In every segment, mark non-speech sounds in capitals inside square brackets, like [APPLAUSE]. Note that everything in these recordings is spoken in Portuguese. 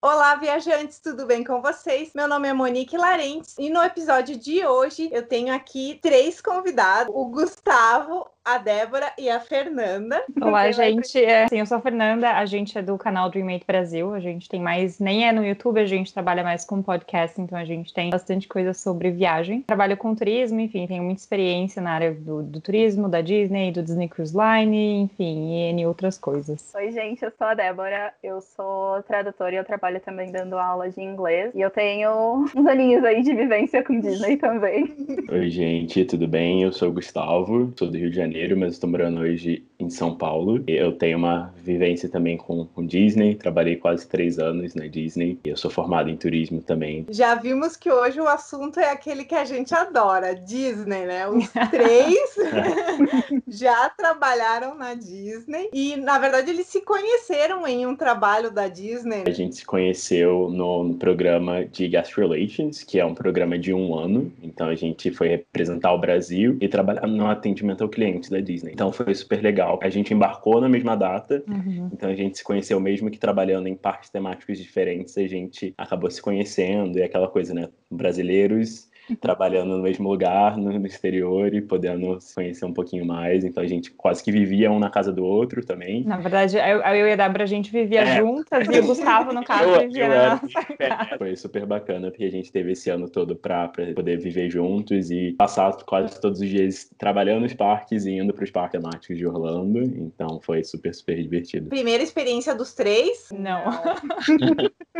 Olá, viajantes, tudo bem com vocês? Meu nome é Monique Larentes e no episódio de hoje eu tenho aqui três convidados: o Gustavo, a Débora e a Fernanda. Olá, gente. É, sim, eu sou a Fernanda, a gente é do canal Dreammate Brasil. A gente tem mais, nem é no YouTube, a gente trabalha mais com podcast, então a gente tem bastante coisa sobre viagem. Trabalho com turismo, enfim, tenho muita experiência na área do, do turismo, da Disney, do Disney Cruise Line, enfim, e N outras coisas. Oi, gente, eu sou a Débora, eu sou tradutora e eu trabalho também dando aula de inglês. E eu tenho uns aninhos aí de vivência com Disney [LAUGHS] também. Oi, gente, tudo bem? Eu sou o Gustavo, sou do Rio de Janeiro Janeiro, mas estou morando hoje em São Paulo. Eu tenho uma vivência também com, com Disney, trabalhei quase três anos na Disney. Eu sou formado em turismo também. Já vimos que hoje o assunto é aquele que a gente adora, Disney, né? Os [LAUGHS] três [LAUGHS] já trabalharam na Disney e, na verdade, eles se conheceram em um trabalho da Disney. A gente se conheceu no, no programa de Guest Relations, que é um programa de um ano. Então a gente foi representar o Brasil e trabalhar no atendimento ao cliente da Disney. Então foi super legal. A gente embarcou na mesma data, uhum. então a gente se conheceu mesmo que trabalhando em parques temáticos diferentes, a gente acabou se conhecendo e aquela coisa, né? Brasileiros trabalhando no mesmo lugar, no, exterior e podendo se conhecer um pouquinho mais. Então a gente quase que vivia um na casa do outro também. Na verdade, eu, eu e a Débora a gente vivia é. juntas e o Gustavo, no [LAUGHS] caso, eu, vivia eu na [LAUGHS] nossa casa. Foi super bacana porque a gente teve esse ano todo para poder viver juntos e passar quase todos os dias trabalhando nos parques e indo para os parques temáticos de Orlando. Então foi super, super divertido. Primeira experiência dos três? Não.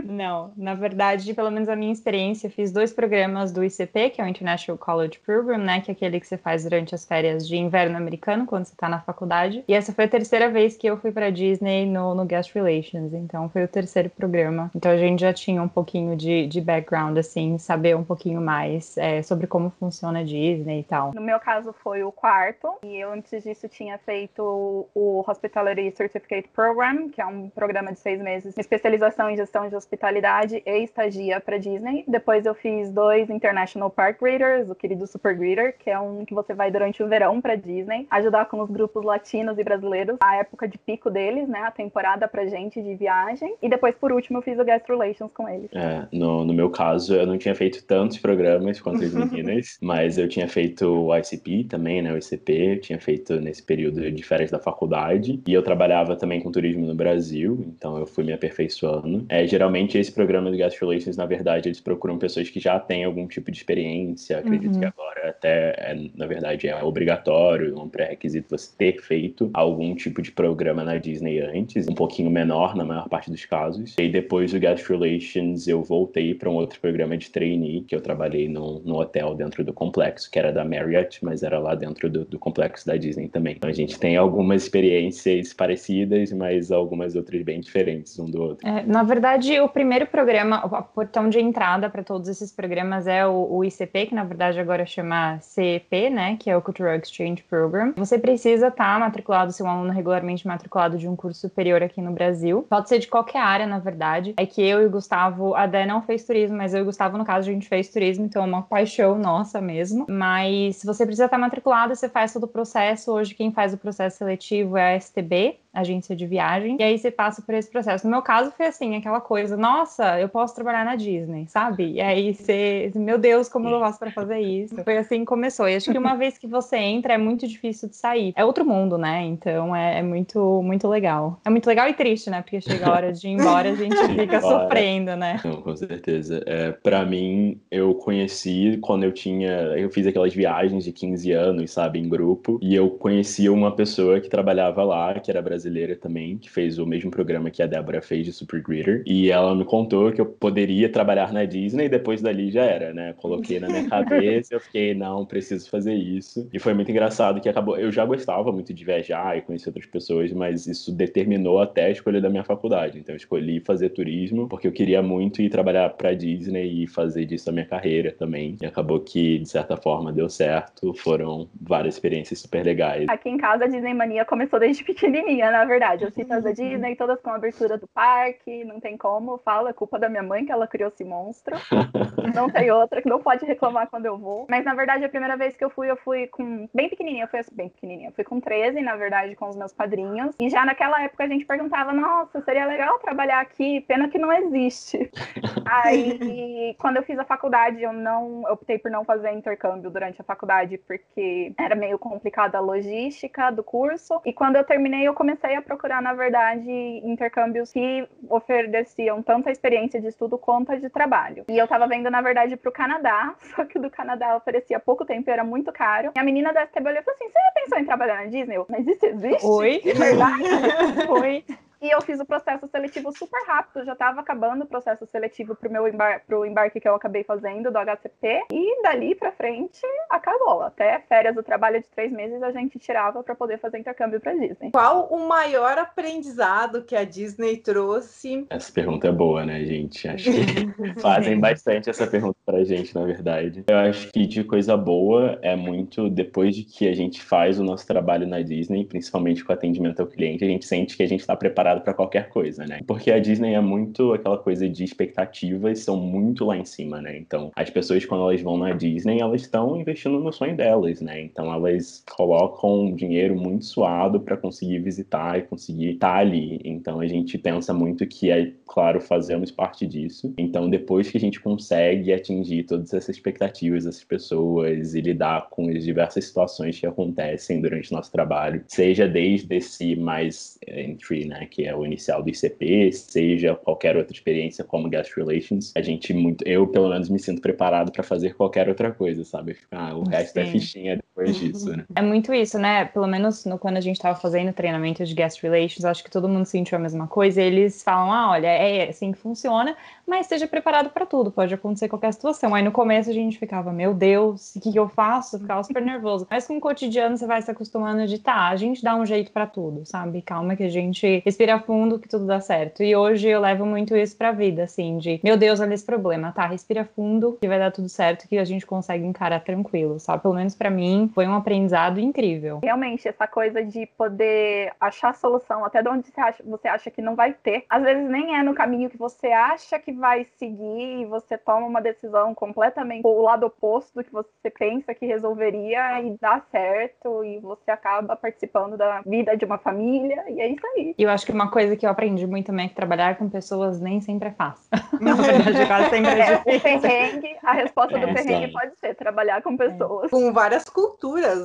Não, [LAUGHS] na verdade, pelo menos a minha experiência, fiz dois programas do ICP que é o International College Program, né, que é aquele que você faz durante as férias de inverno americano, quando você está na faculdade. E essa foi a terceira vez que eu fui para Disney no, no Guest Relations, então foi o terceiro programa. Então a gente já tinha um pouquinho de, de background, assim, saber um pouquinho mais é, sobre como funciona a Disney e tal. No meu caso foi o quarto, e eu antes disso tinha feito o Hospitality Certificate Program, que é um programa de seis meses, especialização em gestão de hospitalidade e estagia para Disney. Depois eu fiz dois International o Park Greeters, o querido Super Greeter, que é um que você vai durante o verão para Disney, ajudar com os grupos latinos e brasileiros, a época de pico deles, né, a temporada pra gente de viagem. E depois, por último, eu fiz o Guest Relations com eles. É, no, no meu caso, eu não tinha feito tantos programas quanto as [LAUGHS] meninas, mas eu tinha feito o ICP também, né, o ICP, eu tinha feito nesse período de férias da faculdade, e eu trabalhava também com turismo no Brasil, então eu fui me aperfeiçoando. É, geralmente, esse programa do Guest Relations, na verdade, eles procuram pessoas que já têm algum tipo de experiência experiência. Acredito uhum. que agora até, é, na verdade, é obrigatório, um pré-requisito você ter feito algum tipo de programa na Disney antes, um pouquinho menor na maior parte dos casos. E depois do Guest Relations eu voltei para um outro programa de trainee, que eu trabalhei no, no hotel dentro do complexo, que era da Marriott, mas era lá dentro do, do complexo da Disney também. Então a gente tem algumas experiências parecidas, mas algumas outras bem diferentes um do outro. É, na verdade, o primeiro programa, o portão de entrada para todos esses programas é o, o ICP, que na verdade agora chama CEP, né, que é o Cultural Exchange Program. Você precisa estar matriculado, ser um aluno regularmente matriculado de um curso superior aqui no Brasil. Pode ser de qualquer área, na verdade. É que eu e o Gustavo, a Dé não fez turismo, mas eu e o Gustavo, no caso, a gente fez turismo, então é uma paixão nossa mesmo. Mas se você precisa estar matriculado, você faz todo o processo. Hoje quem faz o processo seletivo é a STB, agência de viagem, e aí você passa por esse processo. No meu caso foi assim, aquela coisa, nossa, eu posso trabalhar na Disney, sabe? E aí você, meu Deus, como eu faço para fazer isso? Foi assim que começou. E acho que uma [LAUGHS] vez que você entra, é muito difícil de sair. É outro mundo, né? Então é, é muito, muito legal. É muito legal e triste, né? Porque chega a hora de ir embora, a [LAUGHS] gente fica sofrendo, né? Não, com certeza. É, para mim, eu conheci quando eu tinha, eu fiz aquelas viagens de 15 anos, sabe, em grupo, e eu conheci uma pessoa que trabalhava lá, que era brasileira brasileira também, que fez o mesmo programa que a Débora fez de Super Greeter. E ela me contou que eu poderia trabalhar na Disney e depois dali já era, né? Coloquei na minha cabeça, eu fiquei, não, preciso fazer isso. E foi muito engraçado que acabou. Eu já gostava muito de viajar e conhecer outras pessoas, mas isso determinou até a escolha da minha faculdade. Então eu escolhi fazer turismo porque eu queria muito ir trabalhar para Disney e fazer disso a minha carreira também. E acabou que, de certa forma, deu certo. Foram várias experiências super legais. Aqui em casa a Disney Mania começou desde pequenininha na verdade. As fitas da Disney, todas com abertura do parque, não tem como. Eu falo, é culpa da minha mãe que ela criou esse monstro. [LAUGHS] não tem outra, que não pode reclamar quando eu vou. Mas, na verdade, a primeira vez que eu fui, eu fui com... Bem pequenininha, eu fui assim, bem pequenininha. Eu fui com 13, na verdade, com os meus padrinhos. E já naquela época a gente perguntava, nossa, seria legal trabalhar aqui, pena que não existe. [LAUGHS] Aí, quando eu fiz a faculdade, eu não eu optei por não fazer intercâmbio durante a faculdade, porque era meio complicada a logística do curso. E quando eu terminei, eu comecei a procurar, na verdade, intercâmbios que ofereciam tanto a experiência de estudo quanto a de trabalho. E eu tava vendo, na verdade, pro Canadá, [LAUGHS] só que o do Canadá oferecia pouco tempo e era muito caro. E a menina da STB olhou e falou assim: Você já pensou em trabalhar na Disney? Mas isso existe? Oi? [LAUGHS] É verdade? [LAUGHS] Oi. E eu fiz o processo seletivo super rápido, já estava acabando o processo seletivo pro meu embar pro embarque que eu acabei fazendo do HCP. E dali para frente acabou. Até férias do trabalho de três meses a gente tirava para poder fazer intercâmbio para Disney. Qual o maior aprendizado que a Disney trouxe? Essa pergunta é boa, né, gente? Acho que [LAUGHS] fazem bastante essa pergunta pra gente, na verdade. Eu acho que de coisa boa é muito depois de que a gente faz o nosso trabalho na Disney, principalmente com atendimento ao cliente, a gente sente que a gente está preparado preparado para qualquer coisa, né? Porque a Disney é muito aquela coisa de expectativas, são muito lá em cima, né? Então, as pessoas, quando elas vão na Disney, elas estão investindo no sonho delas, né? Então, elas colocam dinheiro muito suado para conseguir visitar e conseguir estar tá ali. Então, a gente pensa muito que é, claro, fazemos parte disso. Então, depois que a gente consegue atingir todas essas expectativas dessas pessoas e lidar com as diversas situações que acontecem durante o nosso trabalho, seja desde esse mais entry, né? Que é o inicial do ICP, seja qualquer outra experiência como Guest Relations, a gente muito, eu pelo menos me sinto preparado para fazer qualquer outra coisa, sabe? Ah, o resto Sim. é fichinha depois disso, né? É muito isso, né? Pelo menos no, quando a gente estava fazendo treinamento de Guest Relations, acho que todo mundo sentiu a mesma coisa. eles falam, ah, olha, é assim que funciona, mas esteja preparado para tudo, pode acontecer qualquer situação. Aí no começo a gente ficava, meu Deus, o que, que eu faço? Ficava super nervoso. Mas com o cotidiano você vai se acostumando de tá, a gente dá um jeito para tudo, sabe? Calma que a gente respira respira fundo que tudo dá certo. E hoje eu levo muito isso pra vida, assim, de meu Deus, olha esse problema, tá? Respira fundo que vai dar tudo certo, que a gente consegue encarar tranquilo, sabe? Pelo menos para mim foi um aprendizado incrível. Realmente, essa coisa de poder achar solução até de onde você acha, você acha que não vai ter, às vezes nem é no caminho que você acha que vai seguir e você toma uma decisão completamente o lado oposto do que você pensa que resolveria e dá certo e você acaba participando da vida de uma família e é isso aí. E eu acho que uma coisa que eu aprendi muito também é que trabalhar com pessoas nem sempre é fácil. [LAUGHS] [LAUGHS] Na verdade, quase sempre é, é o perrengue, a resposta é, do perrengue sim. pode ser trabalhar com pessoas. Com várias culturas,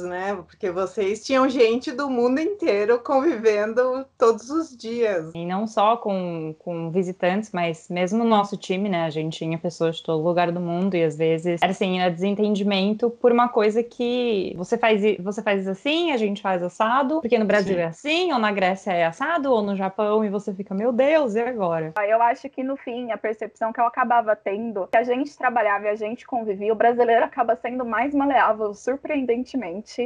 né? Porque vocês tinham gente do mundo inteiro convivendo todos os dias. E não só com, com visitantes, mas mesmo no nosso time, né? A gente tinha pessoas de todo lugar do mundo e às vezes era assim, era desentendimento por uma coisa que você faz, você faz assim, a gente faz assado, porque no Brasil sim. é assim, ou na Grécia é assado, ou no Japão e você fica, meu Deus, e agora? Eu acho que no fim, a percepção que eu acabava tendo, que a gente trabalhava e a gente convivia, o brasileiro acaba sendo mais maleável,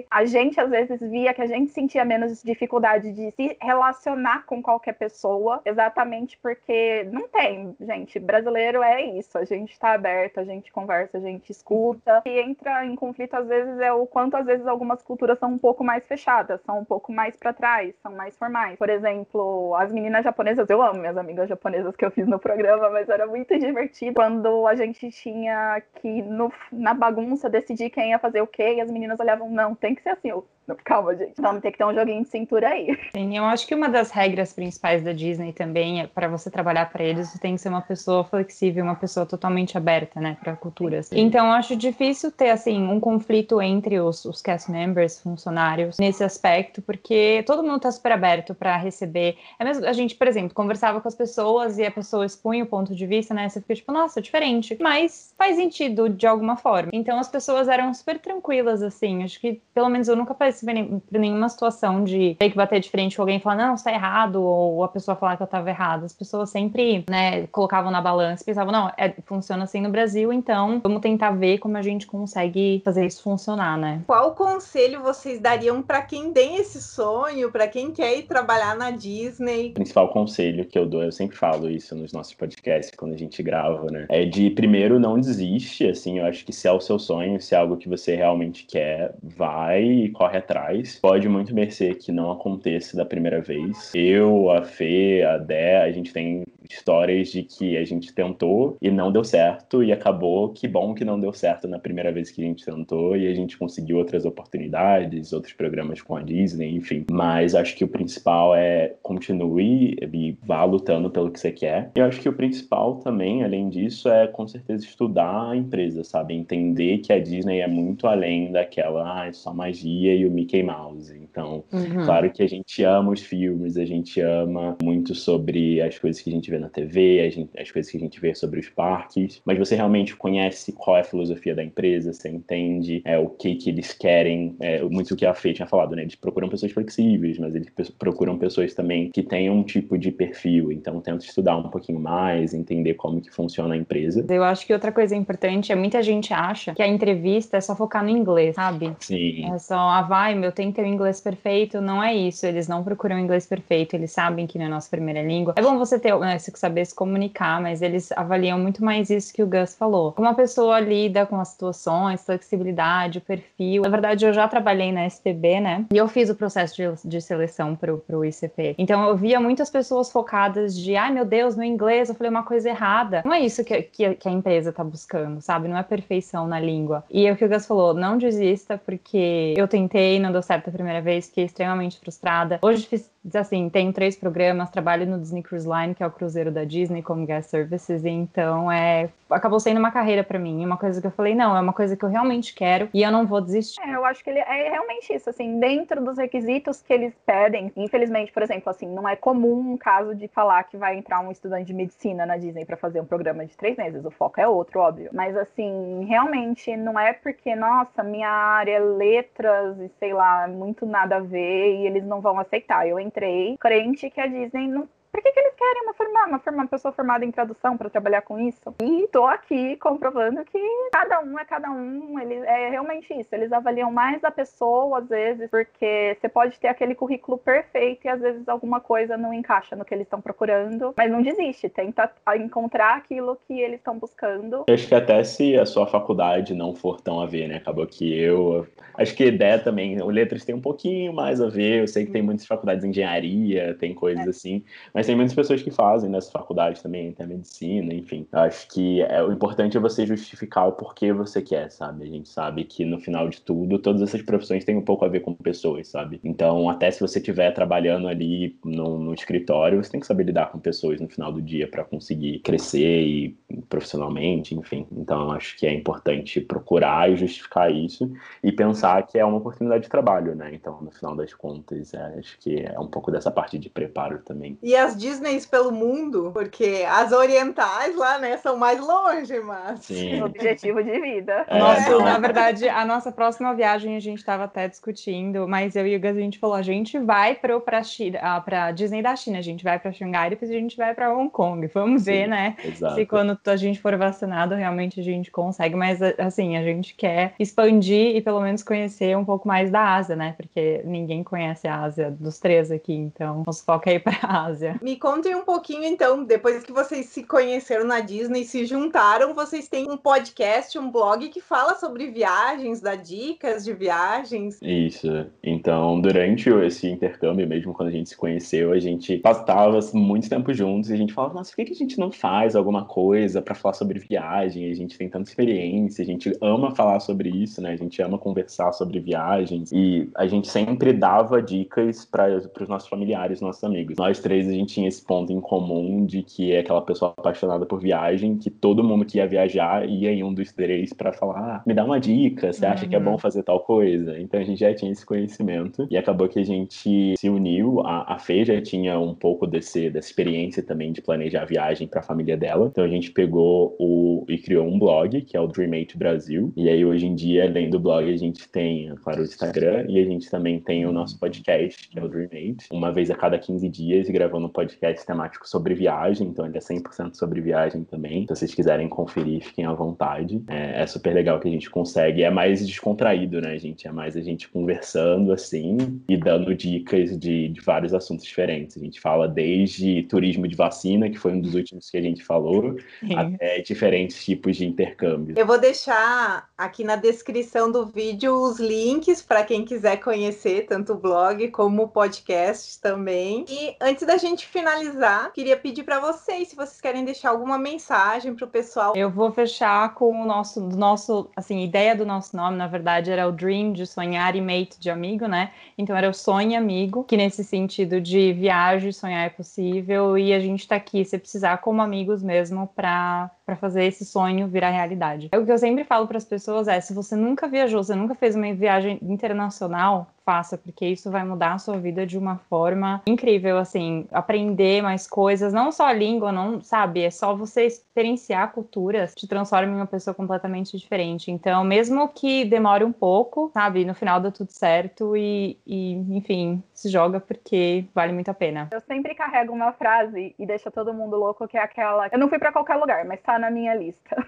A gente às vezes via que a gente sentia menos dificuldade de se relacionar com qualquer pessoa, exatamente porque não tem, gente. Brasileiro é isso, a gente tá aberto, a gente conversa, a gente escuta. E entra em conflito às vezes é o quanto às vezes algumas culturas são um pouco mais fechadas, são um pouco mais para trás, são mais formais. Por exemplo, as meninas japonesas, eu amo minhas amigas japonesas que eu fiz no programa, mas era muito divertido quando a gente tinha que, no, na bagunça, decidir quem ia fazer o quê, e as meninas olhavam, não, tem que ser assim. Eu, [LAUGHS] calma, gente. Vamos ter que ter um joguinho de cintura aí. Sim, eu acho que uma das regras principais da Disney também é para você trabalhar para eles, você tem que ser uma pessoa flexível, uma pessoa totalmente aberta, né, para culturas. Sim. Então, eu acho difícil ter, assim, um conflito entre os, os cast members, funcionários, nesse aspecto, porque todo mundo tá super aberto para receber. É mesmo, a gente, por exemplo, conversava com as pessoas e a pessoa expunha o ponto de vista, né, você fica tipo, nossa, diferente. Mas faz sentido de alguma forma. Então, as pessoas eram super tranquilas, assim. Acho que, pelo menos, eu nunca participei de nenhuma situação de ter que bater de frente com alguém e falar, não, está errado, ou a pessoa falar que eu estava errado. As pessoas sempre, né, colocavam na balança e pensavam, não, é, funciona assim no Brasil, então vamos tentar ver como a gente consegue fazer isso funcionar, né? Qual conselho vocês dariam para quem tem esse sonho, para quem quer ir trabalhar na Disney? O principal conselho que eu dou, eu sempre falo isso nos nossos podcasts quando a gente grava, né? É de primeiro não desiste, assim, eu acho que se é o seu sonho, se é algo que você realmente quer, vai e corre atrás atrás. Pode muito merecer que não aconteça da primeira vez. Eu, a Fê, a Dé, a gente tem histórias de que a gente tentou e não deu certo e acabou. Que bom que não deu certo na primeira vez que a gente tentou e a gente conseguiu outras oportunidades, outros programas com a Disney, enfim. Mas acho que o principal é continue e vá lutando pelo que você quer. E acho que o principal também, além disso, é com certeza estudar a empresa, sabe? Entender que a Disney é muito além daquela, ah, é só magia e o Mickey Mouse. Então, uhum. claro que a gente ama os filmes, a gente ama muito sobre as coisas que a gente vê na TV, gente, as coisas que a gente vê sobre os parques, mas você realmente conhece qual é a filosofia da empresa, você entende é, o que que eles querem, é, muito o que a Fê tinha falado, né? Eles procuram pessoas flexíveis, mas eles procuram pessoas também que tenham um tipo de perfil, então tenta estudar um pouquinho mais, entender como que funciona a empresa. Eu acho que outra coisa importante é muita gente acha que a entrevista é só focar no inglês, sabe? Sim. É só, ah, vai, meu, tem que ter o inglês perfeito, não é isso, eles não procuram inglês perfeito, eles sabem que não é a nossa primeira língua. É bom você ter, né, saber se comunicar, mas eles avaliam muito mais isso que o Gus falou. Como a pessoa lida com as situações, flexibilidade, o perfil. Na verdade, eu já trabalhei na STB, né? E eu fiz o processo de, de seleção pro, pro ICP. Então eu via muitas pessoas focadas de, ai meu Deus, meu inglês, eu falei uma coisa errada. Não é isso que, que, que a empresa tá buscando, sabe? Não é perfeição na língua. E é o que o Gus falou, não desista, porque eu tentei, não deu certo a primeira vez, fiquei extremamente frustrada. Hoje fiz assim, tenho três programas, trabalho no Disney Cruise Line, que é o cruzeiro da Disney como guest services, então é acabou sendo uma carreira para mim, uma coisa que eu falei, não, é uma coisa que eu realmente quero e eu não vou desistir. É, eu acho que ele é realmente isso, assim, dentro dos requisitos que eles pedem, infelizmente, por exemplo, assim, não é comum um caso de falar que vai entrar um estudante de medicina na Disney para fazer um programa de três meses, o foco é outro, óbvio, mas assim, realmente não é porque, nossa, minha área é letras e sei lá, muito nada a ver e eles não vão aceitar. Eu entrei crente que a Disney não por que, que eles querem uma, forma, uma, uma pessoa formada em tradução para trabalhar com isso? E tô aqui comprovando que cada um é cada um. Eles, é realmente isso. Eles avaliam mais a pessoa, às vezes, porque você pode ter aquele currículo perfeito e às vezes alguma coisa não encaixa no que eles estão procurando. Mas não desiste, tenta encontrar aquilo que eles estão buscando. Eu acho que até se a sua faculdade não for tão a ver, né? Acabou que eu. Acho que ideia também, o letras tem um pouquinho mais a ver. Eu sei que tem muitas faculdades de engenharia, tem coisas é. assim. Mas tem muitas pessoas que fazem nessa faculdade também, tem a medicina, enfim. Acho que é, o importante é você justificar o porquê você quer, sabe? A gente sabe que no final de tudo, todas essas profissões têm um pouco a ver com pessoas, sabe? Então, até se você estiver trabalhando ali no, no, escritório, você tem que saber lidar com pessoas no final do dia para conseguir crescer e profissionalmente, enfim. Então, acho que é importante procurar e justificar isso e pensar que é uma oportunidade de trabalho, né? Então, no final das contas, é, acho que é um pouco dessa parte de preparo também. E as Disneys pelo mundo, porque as orientais lá, né, são mais longe, mas. Sim. Objetivo de vida. É, nossa, é. na verdade, a nossa próxima viagem a gente estava até discutindo, mas eu e o Gus, a gente falou: a gente vai para pra, China, ah, pra Disney da China, a gente vai para Xangai, depois a gente vai para Hong Kong. Vamos Sim, ver, né? Exato. Se quando a gente for vacinado, realmente a gente consegue, mas assim, a gente quer expandir e pelo menos conhecer um pouco mais da Ásia, né? Porque ninguém conhece a Ásia dos três aqui, então nosso foco é ir para a Ásia. Me contem um pouquinho, então, depois que vocês se conheceram na Disney, se juntaram, vocês têm um podcast, um blog que fala sobre viagens, dá dicas de viagens. Isso. Então, durante esse intercâmbio, mesmo quando a gente se conheceu, a gente passava muito tempo juntos e a gente falava, nossa, por que a gente não faz alguma coisa para falar sobre viagem? A gente tem tanta experiência, a gente ama falar sobre isso, né? A gente ama conversar sobre viagens e a gente sempre dava dicas para os nossos familiares, nossos amigos. Nós três, a gente tinha esse ponto em comum de que é aquela pessoa apaixonada por viagem, que todo mundo que ia viajar ia em um dos três para falar: ah, me dá uma dica, você acha uhum. que é bom uhum. fazer tal coisa? Então a gente já tinha esse conhecimento e acabou que a gente se uniu. A, a Fê já tinha um pouco desse, dessa experiência também de planejar a viagem para a família dela. Então a gente pegou o e criou um blog, que é o Dreammate Brasil. E aí hoje em dia, além do blog, a gente tem, claro, o Instagram e a gente também tem o nosso podcast, que é o Dreammate, uma vez a cada 15 dias, gravando podcast temático sobre viagem, então ele é 100% sobre viagem também. Se vocês quiserem conferir, fiquem à vontade. É, é, super legal que a gente consegue. É mais descontraído, né, gente? É mais a gente conversando assim e dando dicas de, de vários assuntos diferentes. A gente fala desde turismo de vacina, que foi um dos últimos que a gente falou, Sim. até diferentes tipos de intercâmbio. Eu vou deixar aqui na descrição do vídeo os links para quem quiser conhecer tanto o blog como o podcast também. E antes da gente finalizar, queria pedir para vocês se vocês querem deixar alguma mensagem para o pessoal. Eu vou fechar com o nosso, nosso, assim, ideia do nosso nome, na verdade, era o dream de sonhar e mate de amigo, né? Então era o sonho amigo, que nesse sentido de viagem, sonhar é possível e a gente está aqui se precisar como amigos mesmo para para fazer esse sonho virar realidade. É o que eu sempre falo para as pessoas é, se você nunca viajou, você nunca fez uma viagem internacional, faça, porque isso vai mudar a sua vida de uma forma incrível, assim, aprender mais coisas, não só a língua, não, sabe, é só você experienciar culturas, te transforma em uma pessoa completamente diferente. Então, mesmo que demore um pouco, sabe, no final dá tudo certo e, e enfim, se joga porque vale muito a pena. Eu sempre carrego uma frase e deixa todo mundo louco, que é aquela, eu não fui para qualquer lugar, mas tá na minha lista.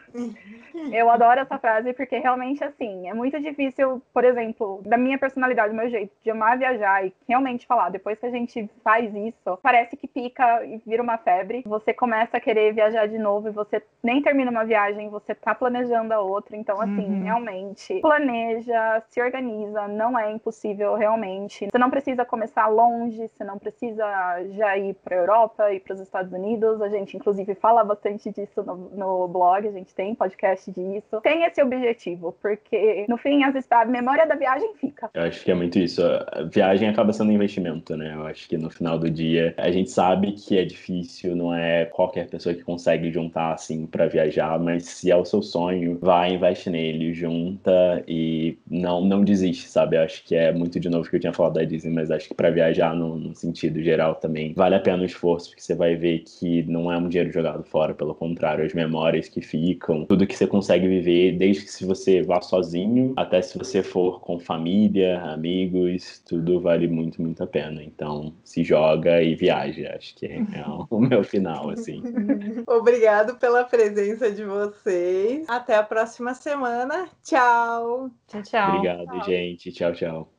eu adoro essa frase porque realmente, assim, é muito difícil, por exemplo, da minha personalidade, meu jeito de amar viajar e realmente falar, depois que a gente faz isso, parece que pica e vira uma febre. Você começa a querer viajar de novo e você nem termina uma viagem, você tá planejando a outra. Então, assim, uhum. realmente, planeja, se organiza, não é impossível realmente. Você não precisa começar longe, você não precisa já ir pra Europa e para os Estados Unidos. A gente, inclusive, fala bastante disso no, no blog, a gente tem podcast disso. Tem esse objetivo, porque no fim, às vezes, a memória da viagem fica. Eu acho que é muito isso. A viagem acaba sendo um investimento, né? Eu acho que no final do dia a gente sabe que é difícil, não é qualquer pessoa que consegue juntar assim para viajar, mas se é o seu sonho, vai, investe nele, junta e não não desiste, sabe? Eu acho que é muito de novo que eu tinha falado da Disney, mas acho que para viajar no, no, sentido geral também vale a pena o esforço, porque você vai ver que não é um dinheiro jogado fora, pelo contrário, as memórias que ficam, tudo que você consegue viver, desde que se você vá sozinho, até se você for com família, amigos amigos, tudo vale muito, muito a pena. Então, se joga e viaja. Acho que é [LAUGHS] o meu final, assim. [LAUGHS] Obrigado pela presença de vocês. Até a próxima semana. Tchau. Tchau, tchau. Obrigado, tchau. gente. Tchau, tchau.